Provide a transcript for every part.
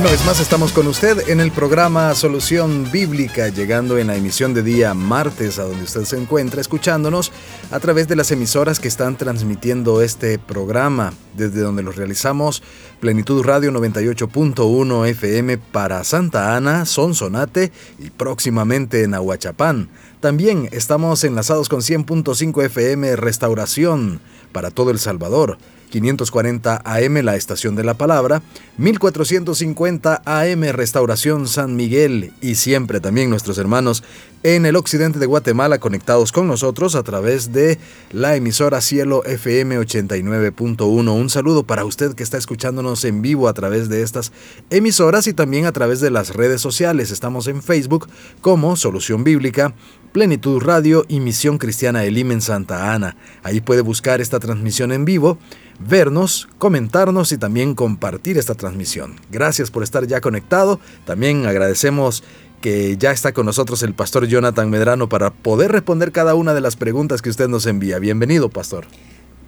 Una vez más estamos con usted en el programa Solución Bíblica, llegando en la emisión de día martes a donde usted se encuentra, escuchándonos a través de las emisoras que están transmitiendo este programa, desde donde los realizamos Plenitud Radio 98.1 FM para Santa Ana, Sonsonate y próximamente en Ahuachapán. También estamos enlazados con 100.5 FM Restauración para todo El Salvador 540 AM La Estación de la Palabra, 1450 AM Restauración San Miguel y siempre también nuestros hermanos en el occidente de Guatemala conectados con nosotros a través de la emisora Cielo FM 89.1. Un saludo para usted que está escuchándonos en vivo a través de estas emisoras y también a través de las redes sociales. Estamos en Facebook como Solución Bíblica, Plenitud Radio y Misión Cristiana Elim en Santa Ana. Ahí puede buscar esta transmisión en vivo vernos, comentarnos y también compartir esta transmisión. Gracias por estar ya conectado. También agradecemos que ya está con nosotros el pastor Jonathan Medrano para poder responder cada una de las preguntas que usted nos envía. Bienvenido, pastor.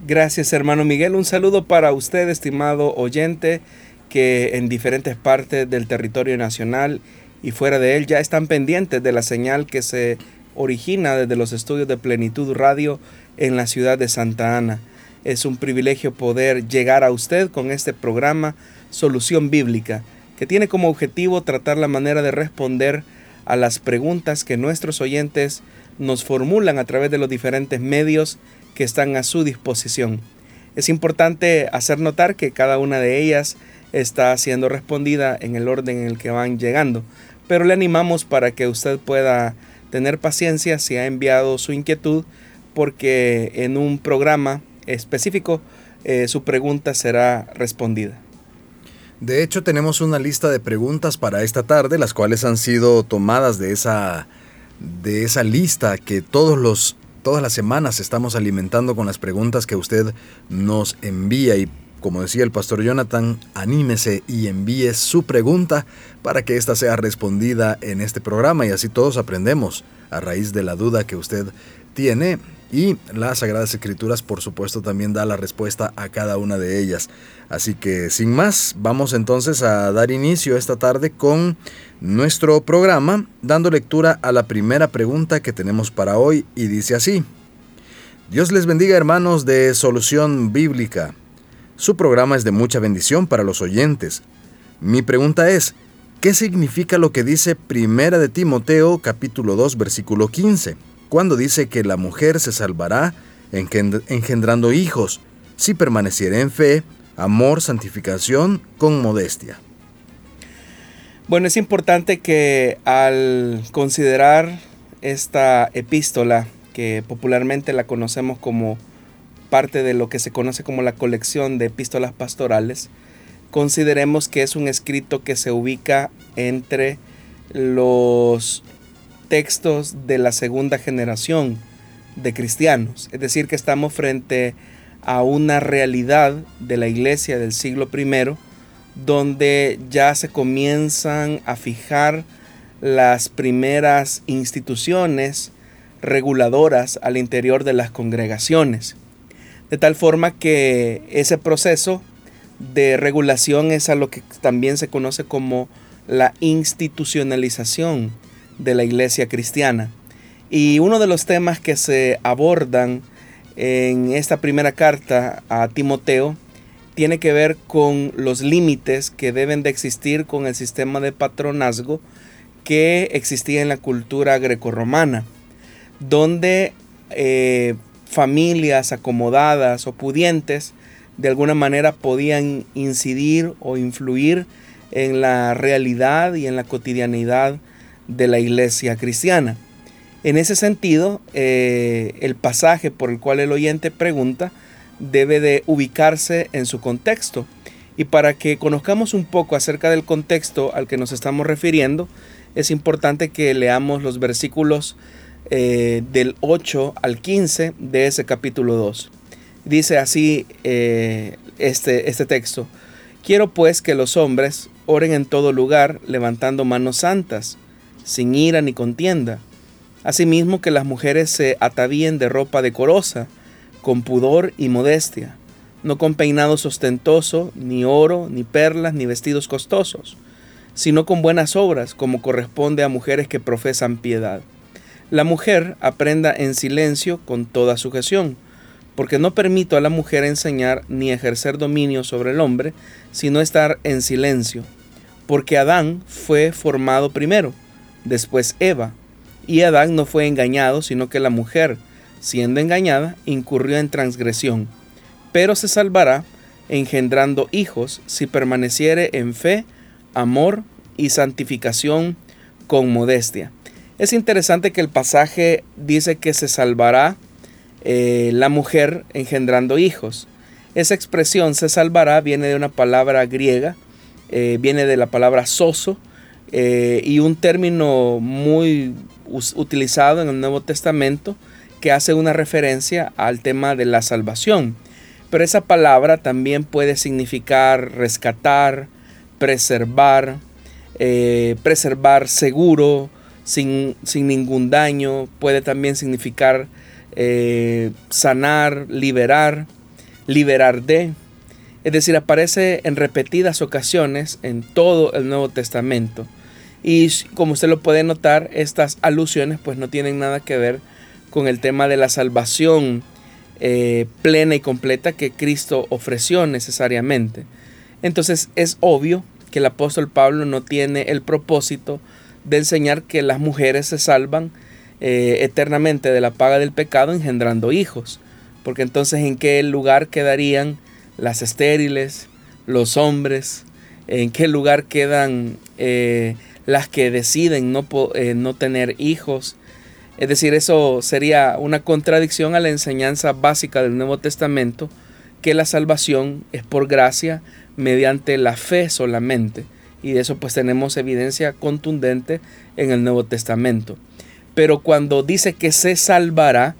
Gracias, hermano Miguel. Un saludo para usted, estimado oyente, que en diferentes partes del territorio nacional y fuera de él ya están pendientes de la señal que se origina desde los estudios de Plenitud Radio en la ciudad de Santa Ana. Es un privilegio poder llegar a usted con este programa Solución Bíblica, que tiene como objetivo tratar la manera de responder a las preguntas que nuestros oyentes nos formulan a través de los diferentes medios que están a su disposición. Es importante hacer notar que cada una de ellas está siendo respondida en el orden en el que van llegando, pero le animamos para que usted pueda tener paciencia si ha enviado su inquietud, porque en un programa específico, eh, su pregunta será respondida. De hecho, tenemos una lista de preguntas para esta tarde, las cuales han sido tomadas de esa, de esa lista que todos los, todas las semanas estamos alimentando con las preguntas que usted nos envía. Y como decía el pastor Jonathan, anímese y envíe su pregunta para que ésta sea respondida en este programa y así todos aprendemos a raíz de la duda que usted tiene y las Sagradas Escrituras por supuesto también da la respuesta a cada una de ellas. Así que sin más, vamos entonces a dar inicio esta tarde con nuestro programa, dando lectura a la primera pregunta que tenemos para hoy y dice así. Dios les bendiga hermanos de Solución Bíblica. Su programa es de mucha bendición para los oyentes. Mi pregunta es, ¿qué significa lo que dice Primera de Timoteo capítulo 2 versículo 15? cuando dice que la mujer se salvará engendrando hijos, si permaneciera en fe, amor, santificación, con modestia. Bueno, es importante que al considerar esta epístola, que popularmente la conocemos como parte de lo que se conoce como la colección de epístolas pastorales, consideremos que es un escrito que se ubica entre los textos de la segunda generación de cristianos. Es decir, que estamos frente a una realidad de la iglesia del siglo I donde ya se comienzan a fijar las primeras instituciones reguladoras al interior de las congregaciones. De tal forma que ese proceso de regulación es a lo que también se conoce como la institucionalización de la iglesia cristiana. Y uno de los temas que se abordan en esta primera carta a Timoteo tiene que ver con los límites que deben de existir con el sistema de patronazgo que existía en la cultura grecorromana, donde eh, familias acomodadas o pudientes de alguna manera podían incidir o influir en la realidad y en la cotidianidad de la iglesia cristiana. En ese sentido, eh, el pasaje por el cual el oyente pregunta debe de ubicarse en su contexto. Y para que conozcamos un poco acerca del contexto al que nos estamos refiriendo, es importante que leamos los versículos eh, del 8 al 15 de ese capítulo 2. Dice así eh, este, este texto. Quiero pues que los hombres oren en todo lugar levantando manos santas, sin ira ni contienda. Asimismo que las mujeres se atavíen de ropa decorosa, con pudor y modestia, no con peinado ostentoso, ni oro, ni perlas, ni vestidos costosos, sino con buenas obras, como corresponde a mujeres que profesan piedad. La mujer aprenda en silencio con toda sujeción, porque no permito a la mujer enseñar ni ejercer dominio sobre el hombre, sino estar en silencio, porque Adán fue formado primero, después Eva, y Adán no fue engañado, sino que la mujer, siendo engañada, incurrió en transgresión, pero se salvará engendrando hijos si permaneciere en fe, amor y santificación con modestia. Es interesante que el pasaje dice que se salvará eh, la mujer engendrando hijos. Esa expresión se salvará viene de una palabra griega, eh, viene de la palabra soso eh, y un término muy utilizado en el Nuevo Testamento que hace una referencia al tema de la salvación. Pero esa palabra también puede significar rescatar, preservar, preservar seguro, sin, sin, ningún daño, puede también significar eh, sanar, liberar, liberar de. Es decir, aparece en repetidas ocasiones en todo el Nuevo Testamento. Y como usted lo puede notar, estas alusiones pues no tienen nada que ver con el tema de la salvación eh, plena y completa que Cristo ofreció necesariamente. Entonces es obvio que el apóstol Pablo no tiene el propósito de enseñar que las mujeres se salvan eh, eternamente de la paga del pecado engendrando hijos. Porque entonces en qué lugar quedarían las estériles, los hombres, en qué lugar quedan eh, las que deciden no, eh, no tener hijos. Es decir, eso sería una contradicción a la enseñanza básica del Nuevo Testamento, que la salvación es por gracia mediante la fe solamente. Y de eso pues tenemos evidencia contundente en el Nuevo Testamento pero cuando dice que se salvará,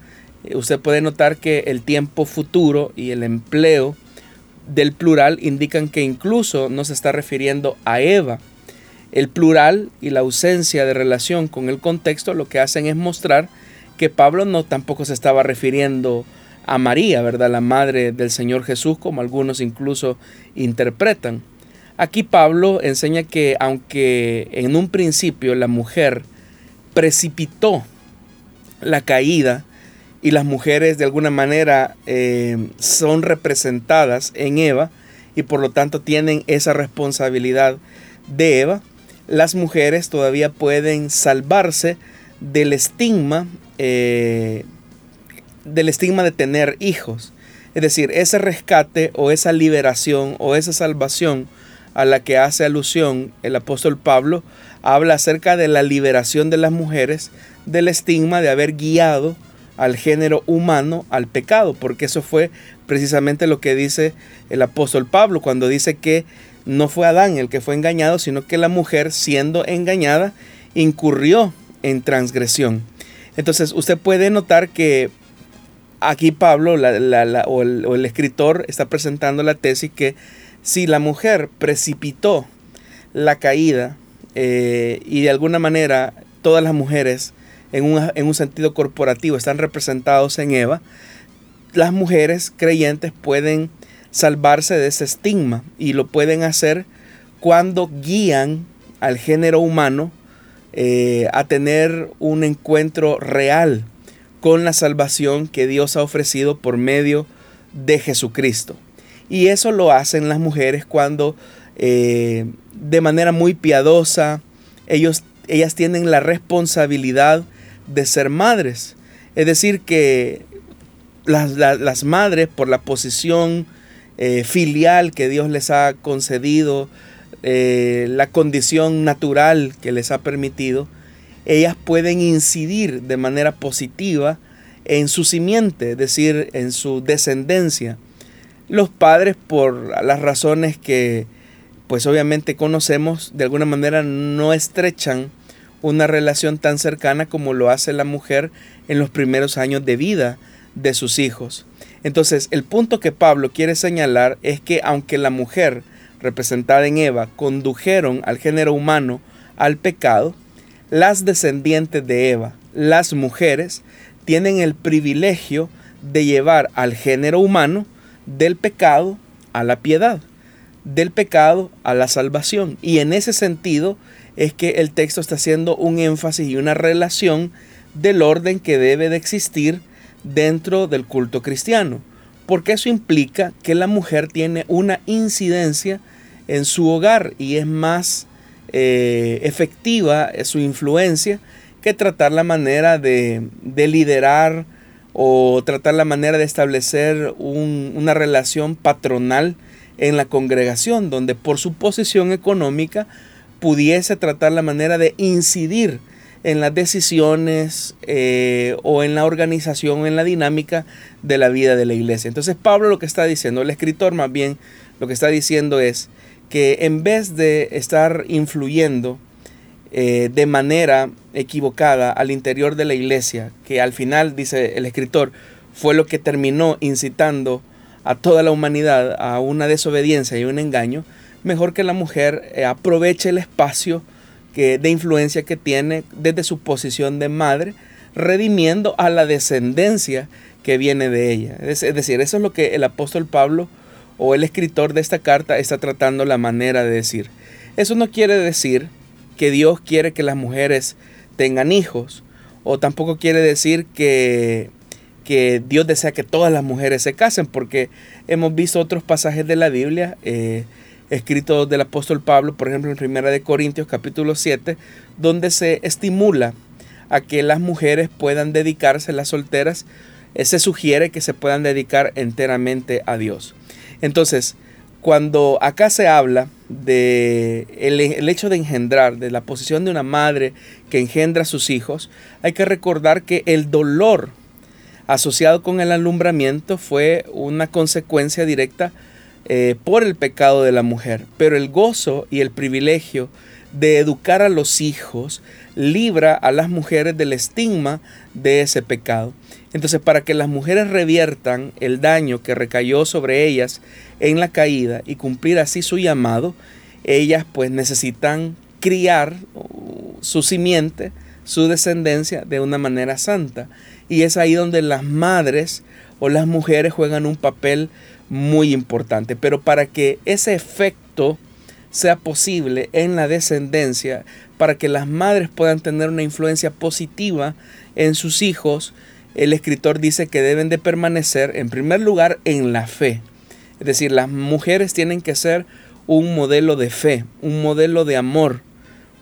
eh, usted puede notar que el tiempo futuro y el empleo del plural indican que incluso no se está refiriendo a Eva. El plural y la ausencia de relación con el contexto lo que hacen es mostrar que Pablo no tampoco se estaba refiriendo a María, ¿verdad? La madre del Señor Jesús, como algunos incluso interpretan. Aquí Pablo enseña que aunque en un principio la mujer precipitó la caída y las mujeres de alguna manera eh, son representadas en Eva y por lo tanto tienen esa responsabilidad de Eva, las mujeres todavía pueden salvarse del estigma, eh, del estigma de tener hijos. Es decir, ese rescate o esa liberación o esa salvación a la que hace alusión el apóstol Pablo habla acerca de la liberación de las mujeres del estigma de haber guiado al género humano al pecado, porque eso fue precisamente lo que dice el apóstol Pablo cuando dice que no fue Adán el que fue engañado, sino que la mujer siendo engañada incurrió en transgresión. Entonces usted puede notar que aquí Pablo o, el, escritor está presentando la tesis que si la mujer precipitó la caída eh, y de alguna manera todas las mujeres en un, sentido corporativo están representados en Eva, las mujeres creyentes pueden salvarse de ese estigma y lo pueden hacer cuando guían al género humano eh, a tener un encuentro real con la salvación que Dios ha ofrecido por medio de Jesucristo. Y eso lo hacen las mujeres cuando eh, de manera muy piadosa, ellos, ellas tienen la responsabilidad de ser madres. Es decir, que las, madres, por la posición eh, filial que Dios les ha concedido, eh, la condición natural que les ha permitido, ellas pueden incidir de manera positiva en su simiente, es decir, en su descendencia. Los padres, por las razones que pues obviamente conocemos, de alguna manera no estrechan una relación tan cercana como lo hace la mujer en los primeros años de vida de sus hijos. Entonces, el punto que Pablo quiere señalar es que aunque la mujer, representada en Eva, condujeron al género humano al pecado, las descendientes de Eva, las mujeres, tienen el privilegio de llevar al género humano del pecado a la piedad, del pecado a la salvación. Y en ese sentido es que el texto está haciendo un énfasis y una relación del orden que debe de existir dentro del culto cristiano, porque eso implica que la mujer tiene una incidencia en su hogar y es más eh, efectiva su influencia que tratar la manera de, liderar o tratar la manera de establecer una relación patronal en la congregación, donde por su posición económica pudiese tratar la manera de incidir en las decisiones eh, o en la organización, en la dinámica de la vida de la iglesia. Entonces Pablo lo que está diciendo, el escritor más bien lo que está diciendo es que en vez de estar influyendo eh, de manera equivocada al interior de la iglesia, que al final, dice el escritor, fue lo que terminó incitando a toda la humanidad a una desobediencia y un engaño, mejor que la mujer eh, aproveche el espacio que, de influencia que tiene desde su posición de madre, redimiendo a la descendencia que viene de ella. Es, decir, eso es lo que el apóstol Pablo o el escritor de esta carta está tratando la manera de decir. Eso no quiere decir que Dios quiere que las mujeres tengan hijos, o tampoco quiere decir que, que Dios desea que todas las mujeres se casen, porque hemos visto otros pasajes de la Biblia. Eh, escritos del apóstol Pablo, por ejemplo en 1 de Corintios capítulo 7, donde se estimula a que las mujeres puedan dedicarse, las solteras, eh, se sugiere que se puedan dedicar enteramente a Dios. Entonces, cuando acá se habla de el, hecho de engendrar, de la posición de una madre que engendra a sus hijos, hay que recordar que el dolor asociado con el alumbramiento fue una consecuencia directa eh, por el pecado de la mujer, pero el gozo y el privilegio de educar a los hijos libra a las mujeres del estigma de ese pecado. Entonces, para que las mujeres reviertan el daño que recayó sobre ellas en la caída y cumplir así su llamado, ellas pues necesitan criar su simiente, su descendencia de una manera santa. Y es ahí donde las madres o las mujeres juegan un papel muy importante. Pero para que ese efecto sea posible en la descendencia, para que las madres puedan tener una influencia positiva en sus hijos, el escritor dice que deben de permanecer en primer lugar en la fe. Es decir, las mujeres tienen que ser un modelo de fe, un modelo de amor,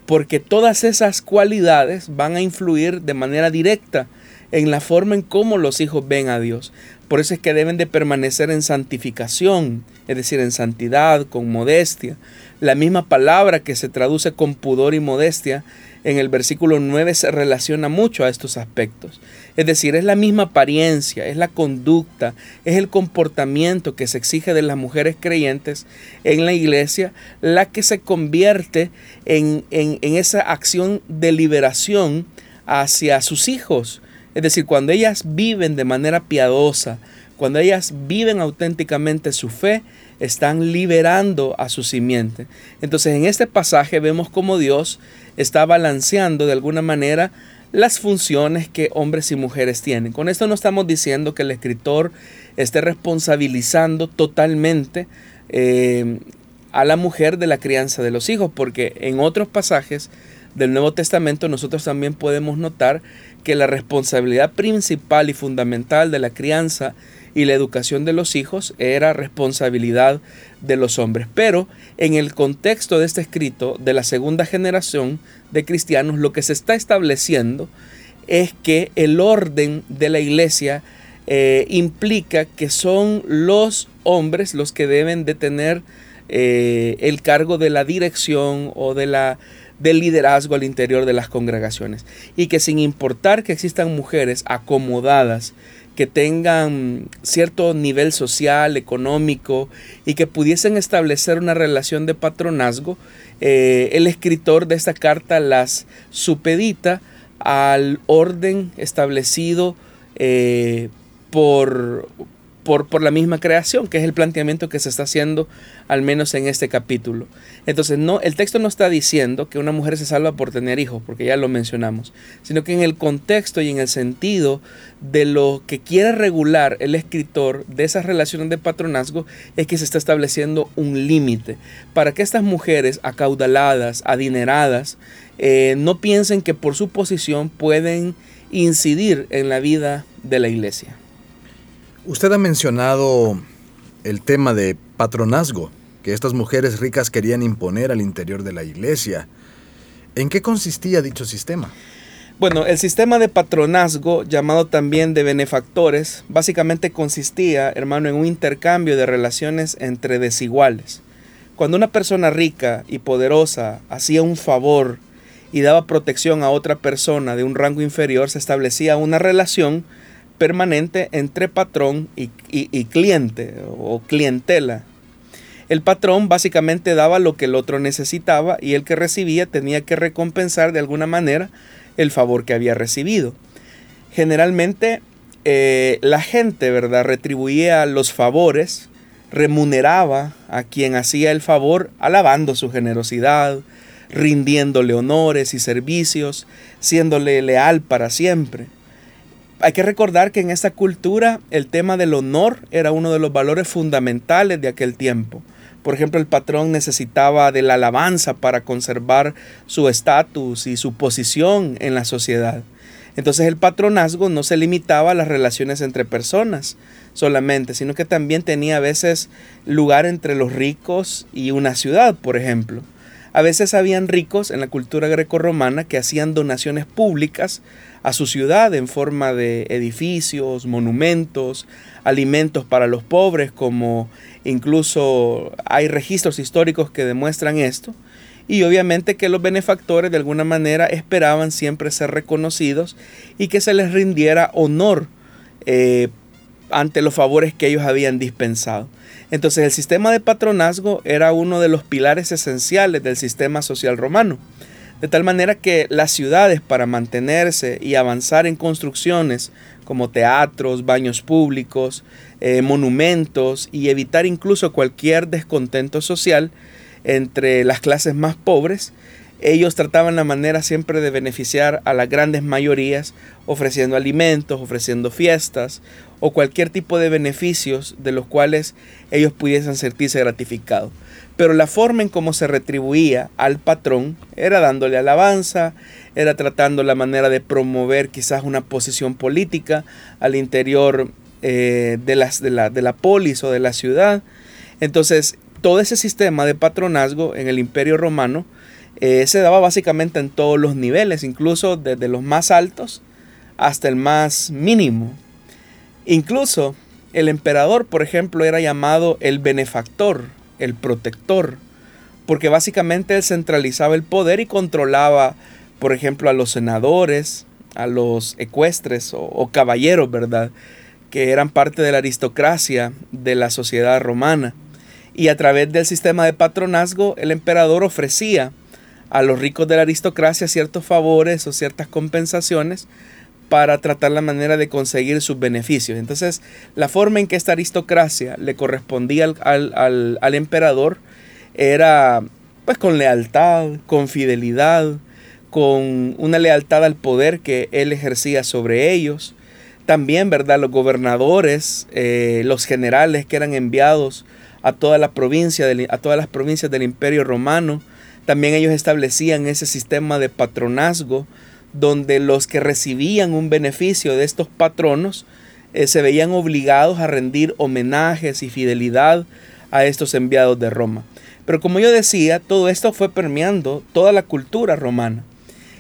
porque todas esas cualidades van a influir de manera directa en la forma en cómo los hijos ven a Dios. Por eso es que deben de permanecer en santificación, es decir, en santidad, con modestia. La misma palabra que se traduce con pudor y modestia en el versículo 9 se relaciona mucho a estos aspectos. Es decir, es la misma apariencia, es la conducta, es el comportamiento que se exige de las mujeres creyentes en la iglesia la que se convierte en, en esa acción de liberación hacia sus hijos es decir, cuando ellas viven de manera piadosa, cuando ellas viven auténticamente su fe, están liberando a su simiente. Entonces en este pasaje vemos cómo Dios está balanceando de alguna manera las funciones que hombres y mujeres tienen. Con esto no estamos diciendo que el escritor esté responsabilizando totalmente eh, a la mujer de la crianza de los hijos, porque en otros pasajes del Nuevo Testamento nosotros también podemos notar que la responsabilidad principal y fundamental de la crianza y la educación de los hijos era responsabilidad de los hombres. Pero en el contexto de este escrito de la segunda generación de cristianos, lo que se está estableciendo es que el orden de la iglesia eh, implica que son los hombres los que deben de tener eh, el cargo de la dirección o de la del liderazgo al interior de las congregaciones y que sin importar que existan mujeres acomodadas que tengan cierto nivel social, económico y que pudiesen establecer una relación de patronazgo, eh, el escritor de esta carta las supedita al orden establecido eh, por, por, la misma creación, que es el planteamiento que se está haciendo al menos en este capítulo. Entonces, no, el texto no está diciendo que una mujer se salva por tener hijos, porque ya lo mencionamos, sino que en el contexto y en el sentido de lo que quiere regular el escritor de esas relaciones de patronazgo es que se está estableciendo un límite para que estas mujeres acaudaladas, adineradas, eh, no piensen que por su posición pueden incidir en la vida de la iglesia. Usted ha mencionado el tema de patronazgo que estas mujeres ricas querían imponer al interior de la iglesia. ¿En qué consistía dicho sistema? Bueno, el sistema de patronazgo, llamado también de benefactores, básicamente consistía, hermano, en un intercambio de relaciones entre desiguales. Cuando una persona rica y poderosa hacía un favor y daba protección a otra persona de un rango inferior, se establecía una relación permanente entre patrón y, cliente o clientela. El patrón básicamente daba lo que el otro necesitaba y el que recibía tenía que recompensar de alguna manera el favor que había recibido. Generalmente eh, la gente, ¿verdad?, retribuía los favores, remuneraba a quien hacía el favor alabando su generosidad, rindiéndole honores y servicios, siéndole leal para siempre hay que recordar que en esta cultura el tema del honor era uno de los valores fundamentales de aquel tiempo. Por ejemplo, el patrón necesitaba de la alabanza para conservar su estatus y su posición en la sociedad. Entonces el patronazgo no se limitaba a las relaciones entre personas solamente, sino que también tenía a veces lugar entre los ricos y una ciudad, por ejemplo. A veces habían ricos en la cultura grecorromana que hacían donaciones públicas a su ciudad en forma de edificios, monumentos, alimentos para los pobres, como incluso hay registros históricos que demuestran esto. Y obviamente que los benefactores de alguna manera esperaban siempre ser reconocidos y que se les rindiera honor eh, ante los favores que ellos habían dispensado. Entonces el sistema de patronazgo era uno de los pilares esenciales del sistema social romano. De tal manera que las ciudades para mantenerse y avanzar en construcciones como teatros, baños públicos, eh, monumentos y evitar incluso cualquier descontento social entre las clases más pobres, ellos trataban la manera siempre de beneficiar a las grandes mayorías ofreciendo alimentos, ofreciendo fiestas o cualquier tipo de beneficios de los cuales ellos pudiesen sentirse gratificados pero la forma en cómo se retribuía al patrón era dándole alabanza, era tratando la manera de promover quizás una posición política al interior eh, de, las, de, la, de la polis o de la ciudad. Entonces, todo ese sistema de patronazgo en el imperio romano eh, se daba básicamente en todos los niveles, incluso desde los más altos hasta el más mínimo. Incluso el emperador, por ejemplo, era llamado el benefactor el protector, porque básicamente él centralizaba el poder y controlaba, por ejemplo, a los senadores, a los ecuestres o, caballeros, ¿verdad? Que eran parte de la aristocracia de la sociedad romana. Y a través del sistema de patronazgo, el emperador ofrecía a los ricos de la aristocracia ciertos favores o ciertas compensaciones para tratar la manera de conseguir sus beneficios. Entonces, la forma en que esta aristocracia le correspondía al, emperador era pues con lealtad, con fidelidad, con una lealtad al poder que él ejercía sobre ellos. También, ¿verdad? Los gobernadores, eh, los generales que eran enviados a, provincia a todas las provincias del imperio romano, también ellos establecían ese sistema de patronazgo donde los que recibían un beneficio de estos patronos eh, se veían obligados a rendir homenajes y fidelidad a estos enviados de Roma. Pero como yo decía, todo esto fue permeando toda la cultura romana.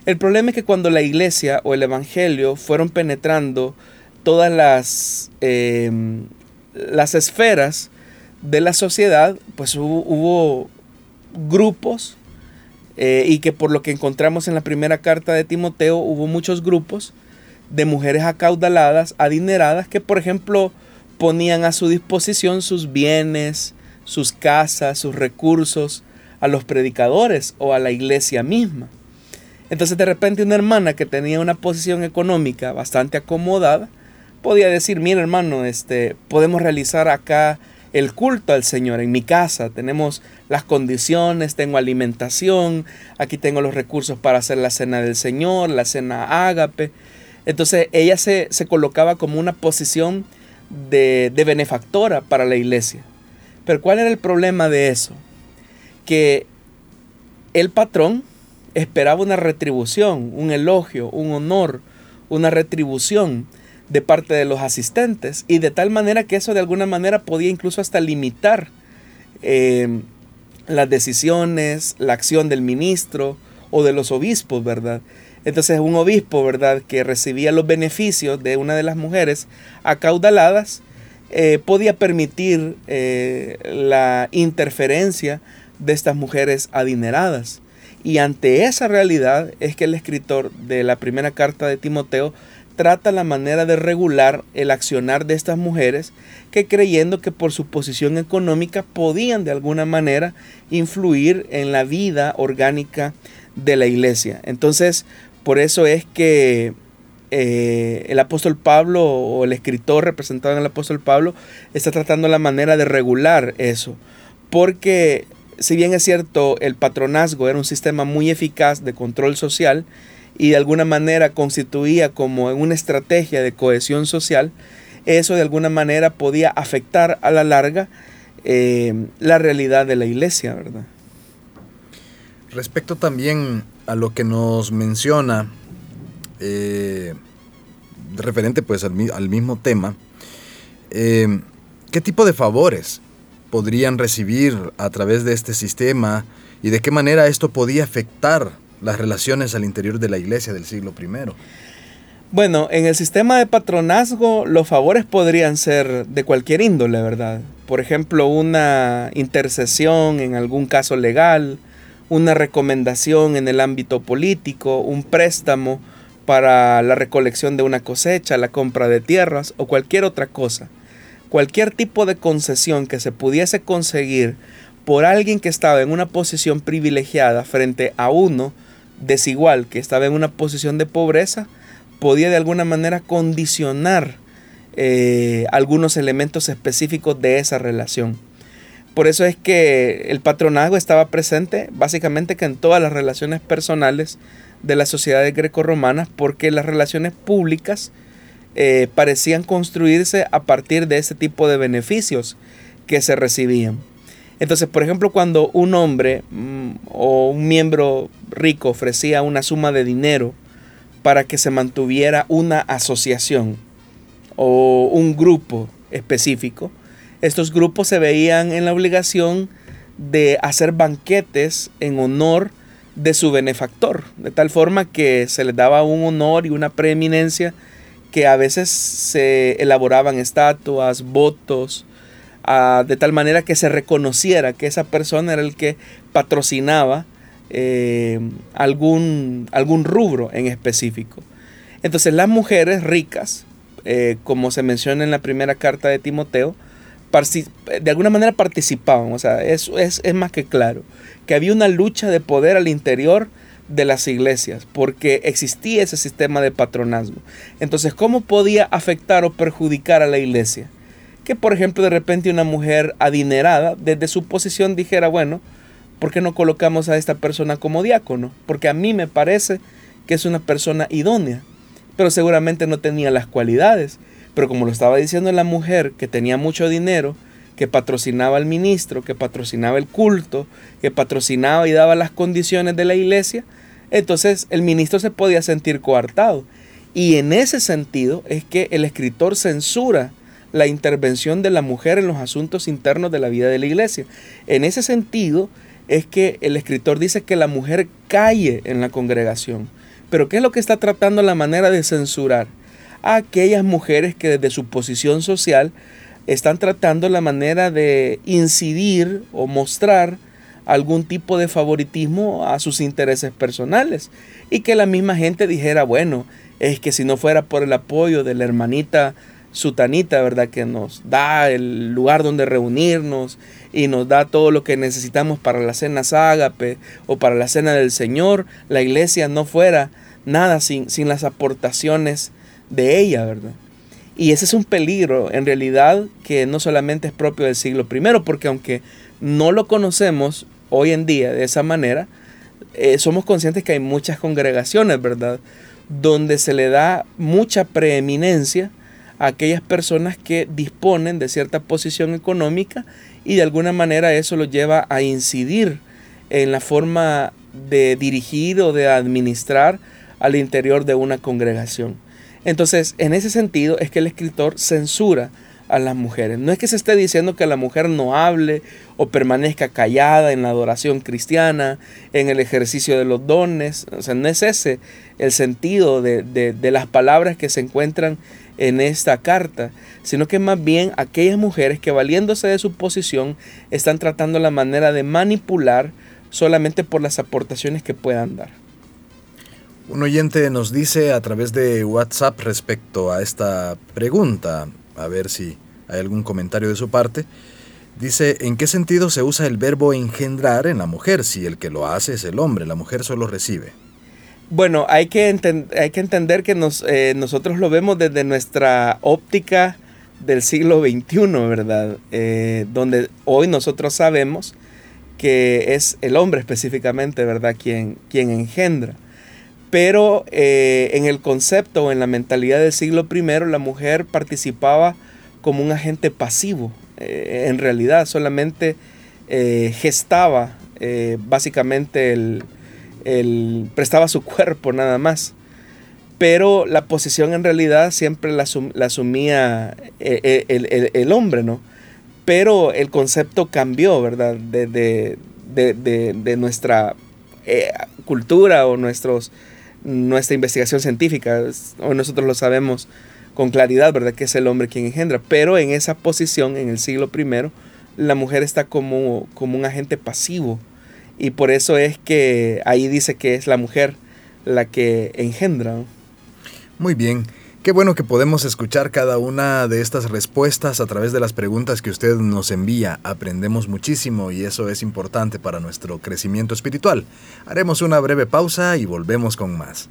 El problema es que cuando la iglesia o el evangelio fueron penetrando todas las, em, las esferas de la sociedad, pues hubo grupos eh, y que por lo que encontramos en la primera carta de Timoteo hubo muchos grupos de mujeres acaudaladas, adineradas, que por ejemplo ponían a su disposición sus bienes, sus casas, sus recursos a los predicadores o a la iglesia misma. Entonces de repente una hermana que tenía una posición económica bastante acomodada podía decir, mira hermano, este, podemos realizar acá el culto al Señor en mi casa. Tenemos las condiciones, tengo alimentación, aquí tengo los recursos para hacer la cena del Señor, la cena ágape. Entonces ella se, colocaba como una posición de, de benefactora para la iglesia. Pero ¿cuál era el problema de eso? Que el patrón esperaba una retribución, un elogio, un honor, una retribución de parte de los asistentes y de tal manera que eso de alguna manera podía incluso hasta limitar eh, las decisiones, la acción del ministro o de los obispos, ¿verdad? Entonces un obispo, ¿verdad?, que recibía los beneficios de una de las mujeres acaudaladas, eh, podía permitir eh, la interferencia de estas mujeres adineradas. Y ante esa realidad es que el escritor de la primera carta de Timoteo trata la manera de regular el accionar de estas mujeres que creyendo que por su posición económica podían de alguna manera influir en la vida orgánica de la iglesia. Entonces, por eso es que eh, el apóstol Pablo o el escritor representado en el apóstol Pablo está tratando la manera de regular eso. Porque si bien es cierto, el patronazgo era un sistema muy eficaz de control social y de alguna manera constituía como una estrategia de cohesión social, eso de alguna manera podía afectar a la larga eh, la realidad de la iglesia, ¿verdad? Respecto también a lo que nos menciona, eh, referente pues al, mismo tema, eh, ¿qué tipo de favores podrían recibir a través de este sistema y de qué manera esto podía afectar las relaciones al interior de la iglesia del siglo I. Bueno, en el sistema de patronazgo los favores podrían ser de cualquier índole, ¿verdad? Por ejemplo, una intercesión en algún caso legal, una recomendación en el ámbito político, un préstamo para la recolección de una cosecha, la compra de tierras o cualquier otra cosa cualquier tipo de concesión que se pudiese conseguir por alguien que estaba en una posición privilegiada frente a uno desigual que estaba en una posición de pobreza, podía de alguna manera condicionar eh, algunos elementos específicos de esa relación. Por eso es que el patronazgo estaba presente básicamente que en todas las relaciones personales de las sociedades grecorromanas, porque las relaciones públicas eh, parecían construirse a partir de ese tipo de beneficios que se recibían. Entonces, por ejemplo, cuando un hombre mm, o un miembro rico ofrecía una suma de dinero para que se mantuviera una asociación o un grupo específico, estos grupos se veían en la obligación de hacer banquetes en honor de su benefactor, de tal forma que se les daba un honor y una preeminencia que a veces se elaboraban estatuas, votos, de tal manera que se reconociera que esa persona era el que patrocinaba eh, algún, algún rubro en específico. Entonces las mujeres ricas, eh, como se menciona en la primera carta de Timoteo, de alguna manera participaban, o sea, eso es, es más que claro, que había una lucha de poder al interior de las iglesias, porque existía ese sistema de patronazgo. Entonces, ¿cómo podía afectar o perjudicar a la iglesia? Que, por ejemplo, de repente una mujer adinerada, desde su posición dijera, bueno, ¿por qué no colocamos a esta persona como diácono? Porque a mí me parece que es una persona idónea, pero seguramente no tenía las cualidades. Pero como lo estaba diciendo la mujer que tenía mucho dinero, que patrocinaba al ministro, que patrocinaba el culto, que patrocinaba y daba las condiciones de la iglesia, entonces el ministro se podía sentir coartado. Y en ese sentido es que el escritor censura la intervención de la mujer en los asuntos internos de la vida de la iglesia. En ese sentido es que el escritor dice que la mujer calle en la congregación. Pero ¿qué es lo que está tratando la manera de censurar? A aquellas mujeres que desde su posición social están tratando la manera de incidir o mostrar algún tipo de favoritismo a sus intereses personales y que la misma gente dijera, bueno, es que si no fuera por el apoyo de la hermanita sutanita, ¿verdad? Que nos da el lugar donde reunirnos y nos da todo lo que necesitamos para la cena ágape o para la cena del Señor, la iglesia no fuera nada sin, sin las aportaciones de ella, ¿verdad? Y ese es un peligro en realidad que no solamente es propio del siglo I, porque aunque no lo conocemos hoy en día de esa manera, eh, somos conscientes que hay muchas congregaciones, ¿verdad? Donde se le da mucha preeminencia a aquellas personas que disponen de cierta posición económica y de alguna manera eso lo lleva a incidir en la forma de dirigir o de administrar al interior de una congregación. Entonces, en ese sentido es que el escritor censura a las mujeres. No es que se esté diciendo que la mujer no hable o permanezca callada en la adoración cristiana, en el ejercicio de los dones. O sea, no es ese el sentido de, de las palabras que se encuentran en esta carta, sino que más bien aquellas mujeres que valiéndose de su posición están tratando la manera de manipular solamente por las aportaciones que puedan dar. Un oyente nos dice a través de WhatsApp respecto a esta pregunta, a ver si hay algún comentario de su parte. Dice, ¿en qué sentido se usa el verbo engendrar en la mujer si el que lo hace es el hombre, la mujer solo recibe? Bueno, hay que, entender que eh, nosotros lo vemos desde nuestra óptica del siglo XXI, ¿verdad? Eh, donde hoy nosotros sabemos que es el hombre específicamente, ¿verdad? Quien, quien engendra. Pero eh, en el concepto o en la mentalidad del siglo I, la mujer participaba como un agente pasivo. En realidad solamente gestaba básicamente el, prestaba su cuerpo nada más. Pero la posición en realidad siempre la, asumía el, hombre, ¿no? Pero el concepto cambió, ¿verdad? De, de nuestra cultura o nuestros nuestra investigación científica, o nosotros lo sabemos con claridad, ¿verdad? Que es el hombre quien engendra. Pero en esa posición, en el siglo I, la mujer está como, como un agente pasivo. Y por eso es que ahí dice que es la mujer la que engendra. Muy bien. Qué bueno que podemos escuchar cada una de estas respuestas a través de las preguntas que usted nos envía. Aprendemos muchísimo y eso es importante para nuestro crecimiento espiritual. Haremos una breve pausa y volvemos con más.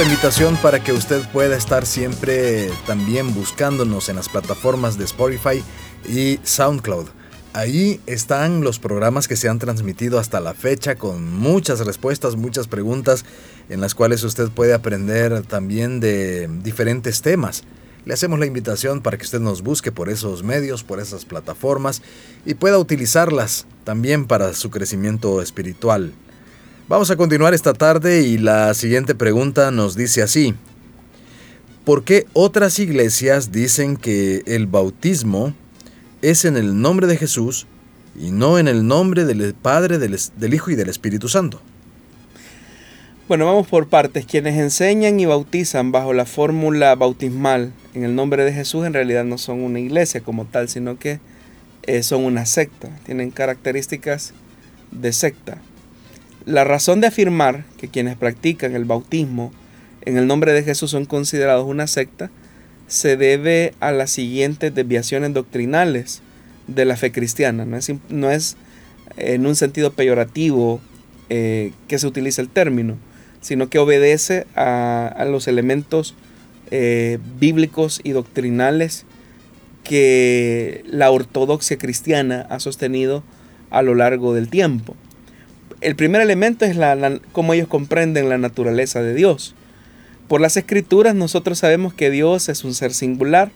La invitación para que usted pueda estar siempre también buscándonos en las plataformas de Spotify y SoundCloud. Ahí están los programas que se han transmitido hasta la fecha con muchas respuestas, muchas preguntas en las cuales usted puede aprender también de diferentes temas. Le hacemos la invitación para que usted nos busque por esos medios, por esas plataformas y pueda utilizarlas también para su crecimiento espiritual. Vamos a continuar esta tarde y la siguiente pregunta nos dice así. ¿Por qué otras iglesias dicen que el bautismo es en el nombre de Jesús y no en el nombre del Padre, del, Hijo y del Espíritu Santo? Bueno, vamos por partes. Quienes enseñan y bautizan bajo la fórmula bautismal en el nombre de Jesús en realidad no son una iglesia como tal, sino que eh, son una secta. Tienen características de secta. La razón de afirmar que quienes practican el bautismo en el nombre de Jesús son considerados una secta se debe a las siguientes desviaciones doctrinales de la fe cristiana. No es, no es en un sentido peyorativo eh, que se utiliza el término, sino que obedece a, los elementos eh, bíblicos y doctrinales que la ortodoxia cristiana ha sostenido a lo largo del tiempo el primer elemento es la, cómo ellos comprenden la naturaleza de Dios. Por las escrituras nosotros sabemos que Dios es un ser singular,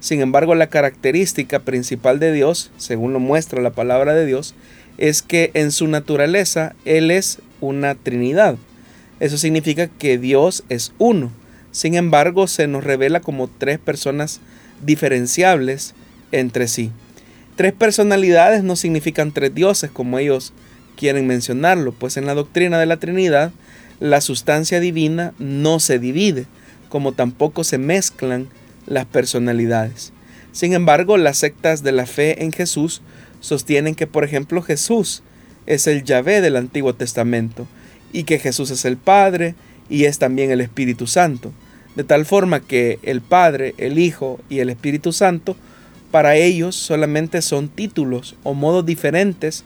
Sin embargo, la característica principal de Dios, según lo muestra la palabra de Dios, es que en su naturaleza Él es una Trinidad. Eso significa que Dios es uno. Sin embargo, se nos revela como tres personas diferenciables entre sí. Tres personalidades no significan tres dioses como ellos quieren mencionarlo, pues en la doctrina de la Trinidad la sustancia divina no se divide, como tampoco se mezclan las personalidades. Sin embargo, las sectas de la fe en Jesús sostienen que, por ejemplo, Jesús es el Yahvé del Antiguo Testamento y que Jesús es el Padre y es también el Espíritu Santo, de tal forma que el Padre, el Hijo y el Espíritu Santo para ellos solamente son títulos o modos diferentes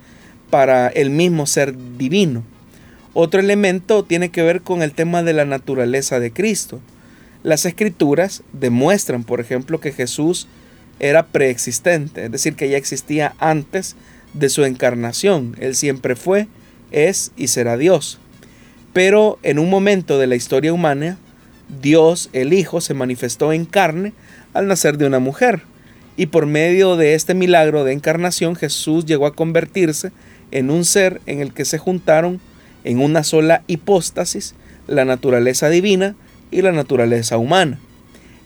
para el mismo ser divino. Otro elemento tiene que ver con el tema de la naturaleza de Cristo. Las escrituras demuestran, por ejemplo, que Jesús era preexistente, es decir, que ya existía antes de su encarnación. Él siempre fue, es y será Dios. Pero en un momento de la historia humana, Dios, el Hijo, se manifestó en carne al nacer de una mujer. Y por medio de este milagro de encarnación, Jesús llegó a convertirse en un ser en el que se juntaron en una sola hipóstasis la naturaleza divina y la naturaleza humana.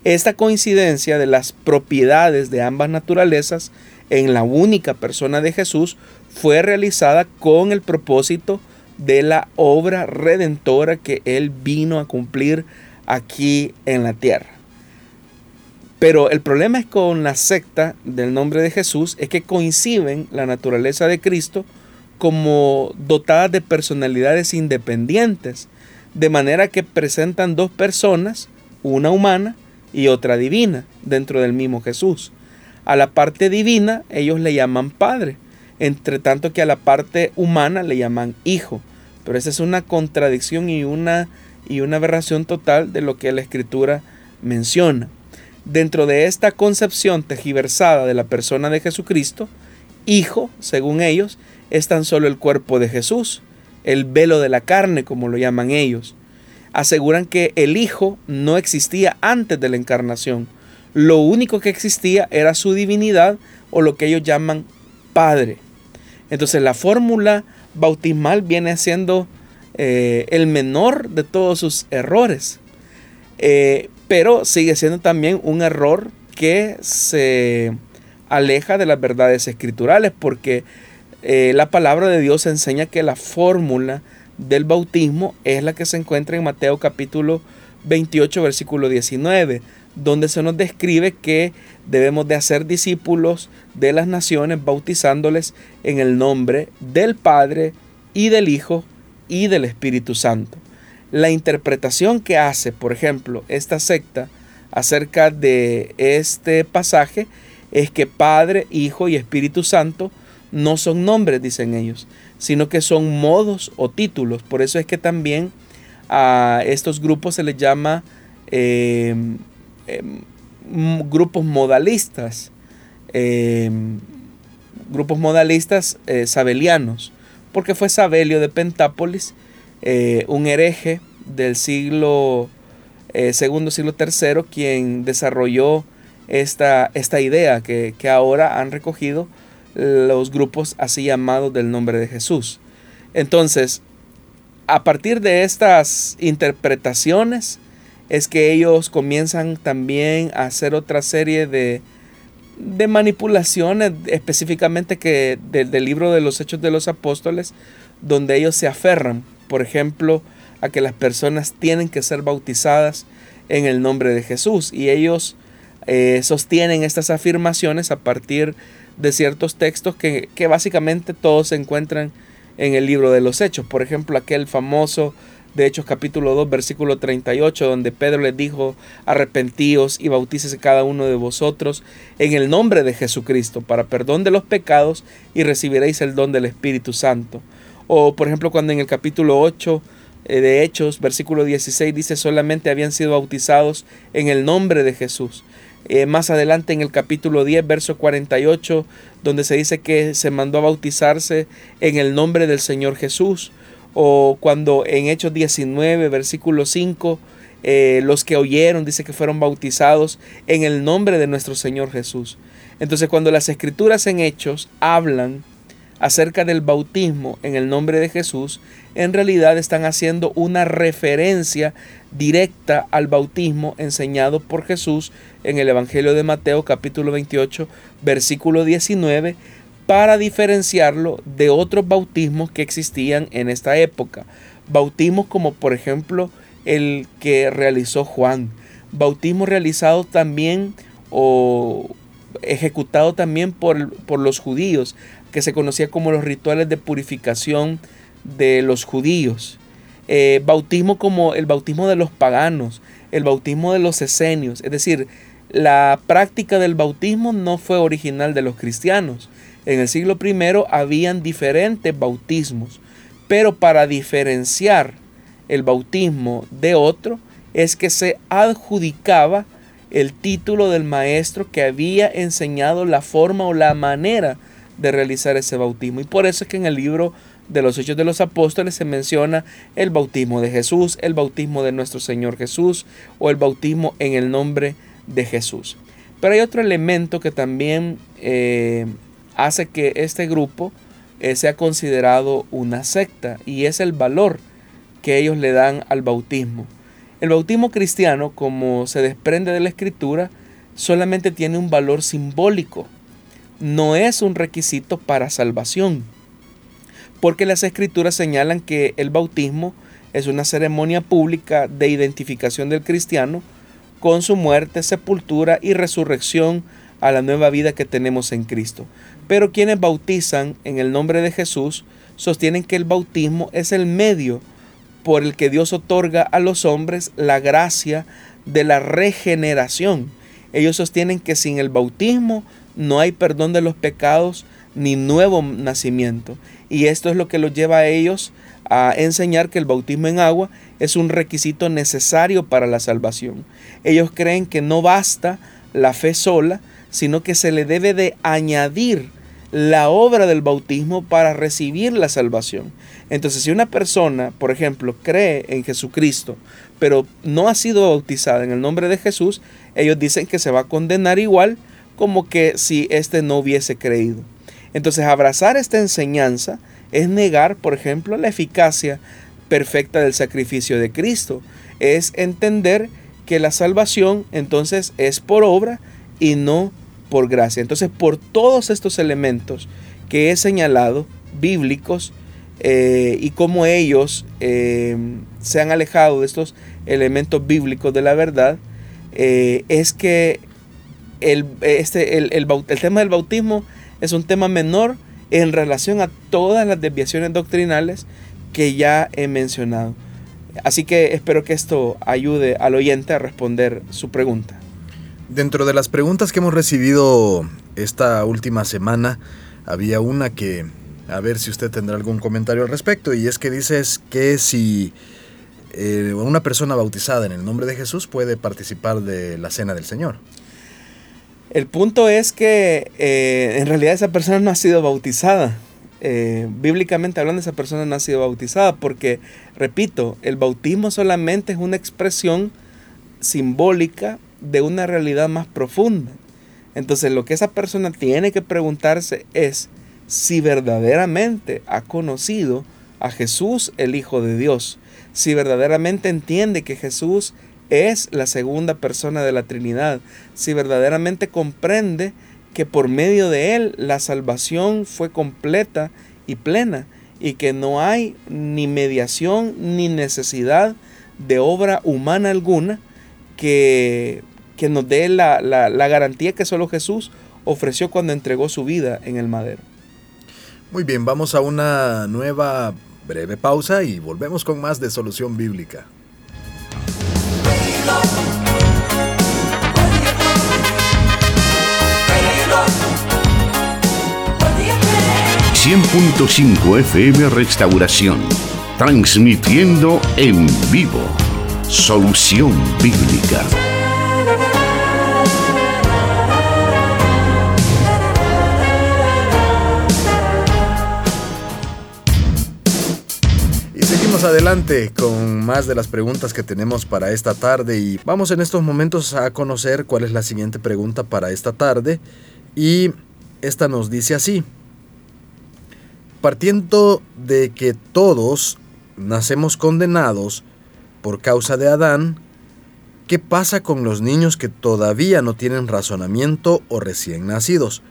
Esta coincidencia de las propiedades de ambas naturalezas en la única persona de Jesús fue realizada con el propósito de la obra redentora que Él vino a cumplir aquí en la tierra. Pero el problema es con la secta del nombre de Jesús es que coinciden la naturaleza de Cristo como dotadas de personalidades independientes de manera que presentan dos personas, una humana y otra divina, dentro del mismo Jesús. A la parte divina ellos le llaman Padre, entre tanto que a la parte humana le llaman Hijo. Pero esa es una contradicción y una, y una aberración total de lo que la Escritura menciona. Dentro de esta concepción tejiversada de la persona de Jesucristo, Hijo, según ellos, es tan solo el cuerpo de Jesús, el velo de la carne, como lo llaman ellos. Aseguran que el Hijo no existía antes de la encarnación. Lo único que existía era su divinidad o lo que ellos llaman Padre. Entonces la fórmula bautismal viene siendo eh, el menor de todos sus errores. Eh, pero sigue siendo también un error que se aleja de las verdades escriturales porque eh, la palabra de Dios enseña que la fórmula del bautismo es la que se encuentra en Mateo capítulo 28 versículo 19 donde se nos describe que debemos de hacer discípulos de las naciones bautizándoles en el nombre del Padre y del Hijo y del Espíritu Santo. La interpretación que hace, por ejemplo, esta secta acerca de este pasaje es que Padre, Hijo y Espíritu Santo no son nombres, dicen ellos, sino que son modos o títulos. Por eso es que también a estos grupos se les llama eh, em, grupos modalistas, em, grupos modalistas eh, sabelianos, porque fue Sabelio de Pentápolis, eh, un hereje del siglo segundo, siglo tercero, quien desarrolló esta, esta idea que, que ahora han recogido los grupos así llamados del nombre de Jesús. Entonces, a partir de estas interpretaciones es que ellos comienzan también a hacer otra serie de, de manipulaciones, específicamente que del libro de los Hechos de los Apóstoles, donde ellos se aferran, por ejemplo, a que las personas tienen que ser bautizadas en el nombre de Jesús. Y ellos eh, sostienen estas afirmaciones a partir de ciertos textos que, básicamente todos se encuentran en el libro de los Hechos. Por ejemplo, aquel famoso de Hechos capítulo 2 versículo 38 donde Pedro les dijo arrepentíos y bautícese cada uno de vosotros en el nombre de Jesucristo para perdón de los pecados y recibiréis el don del Espíritu Santo. O por ejemplo cuando en el capítulo 8 eh, de Hechos versículo 16 dice solamente habían sido bautizados en el nombre de Jesús. Eh, más adelante en el capítulo 10, verso 48, donde se dice que se mandó a bautizarse en el nombre del Señor Jesús, o cuando en Hechos 19, versículo 5, eh, los que oyeron, dice que fueron bautizados en el nombre de nuestro Señor Jesús. Entonces cuando las escrituras en hechos hablan acerca del bautismo en el nombre de Jesús, en realidad están haciendo una referencia directa al bautismo enseñado por Jesús en el Evangelio de Mateo capítulo 28 versículo 19 para diferenciarlo de otros bautismos que existían en esta época. Bautismos como por ejemplo el que realizó Juan. Bautismo realizado también o ejecutado también por, por los judíos, que se conocía como los rituales de purificación de los judíos. Eh, bautismo como el bautismo de los paganos, el bautismo de los esenios. Es decir, la práctica del bautismo no fue original de los cristianos. En el siglo I habían diferentes bautismos, pero para diferenciar el bautismo de otro es que se adjudicaba el título del maestro que había enseñado la forma o la manera de realizar ese bautismo. Y por eso es que en el libro de los Hechos de los Apóstoles se menciona el bautismo de Jesús, el bautismo de nuestro Señor Jesús o el bautismo en el nombre de Jesús. Pero hay otro elemento que también eh, hace que este grupo eh, sea considerado una secta y es el valor que ellos le dan al bautismo. El bautismo cristiano, como se desprende de la escritura, solamente tiene un valor simbólico, no es un requisito para salvación, porque las escrituras señalan que el bautismo es una ceremonia pública de identificación del cristiano con su muerte, sepultura y resurrección a la nueva vida que tenemos en Cristo. Pero quienes bautizan en el nombre de Jesús sostienen que el bautismo es el medio por el que Dios otorga a los hombres la gracia de la regeneración. Ellos sostienen que sin el bautismo no hay perdón de los pecados ni nuevo nacimiento. Y esto es lo que los lleva a ellos a enseñar que el bautismo en agua es un requisito necesario para la salvación. Ellos creen que no basta la fe sola, sino que se le debe de añadir la obra del bautismo para recibir la salvación. Entonces, si una persona, por ejemplo, cree en Jesucristo, pero no ha sido bautizada en el nombre de Jesús, ellos dicen que se va a condenar igual como que si éste no hubiese creído. Entonces, abrazar esta enseñanza es negar, por ejemplo, la eficacia perfecta del sacrificio de Cristo. Es entender que la salvación entonces es por obra y no por gracia. Entonces, por todos estos elementos que he señalado, bíblicos, eh, y cómo ellos eh, se han alejado de estos elementos bíblicos de la verdad, eh, es que el, este, el, el, tema del bautismo es un tema menor en relación a todas las desviaciones doctrinales que ya he mencionado. Así que espero que esto ayude al oyente a responder su pregunta. Dentro de las preguntas que hemos recibido esta última semana, había una que, a ver si usted tendrá algún comentario al respecto, y es que dices que si eh, una persona bautizada en el nombre de Jesús puede participar de la cena del Señor. El punto es que eh, en realidad esa persona no ha sido bautizada. Eh, bíblicamente hablando, esa persona no ha sido bautizada porque, repito, el bautismo solamente es una expresión simbólica de una realidad más profunda. Entonces lo que esa persona tiene que preguntarse es si verdaderamente ha conocido a Jesús el Hijo de Dios, si verdaderamente entiende que Jesús es la segunda persona de la Trinidad, si verdaderamente comprende que por medio de Él la salvación fue completa y plena y que no hay ni mediación ni necesidad de obra humana alguna que que nos dé la, garantía que solo Jesús ofreció cuando entregó su vida en el madero. Muy bien, vamos a una nueva breve pausa y volvemos con más de Solución Bíblica. 100.5 FM Restauración, transmitiendo en vivo. Solución Bíblica. Seguimos adelante con más de las preguntas que tenemos para esta tarde y vamos en estos momentos a conocer cuál es la siguiente pregunta para esta tarde y esta nos dice así. Partiendo de que todos nacemos condenados por causa de Adán, ¿qué pasa con los niños que todavía no tienen razonamiento o recién nacidos?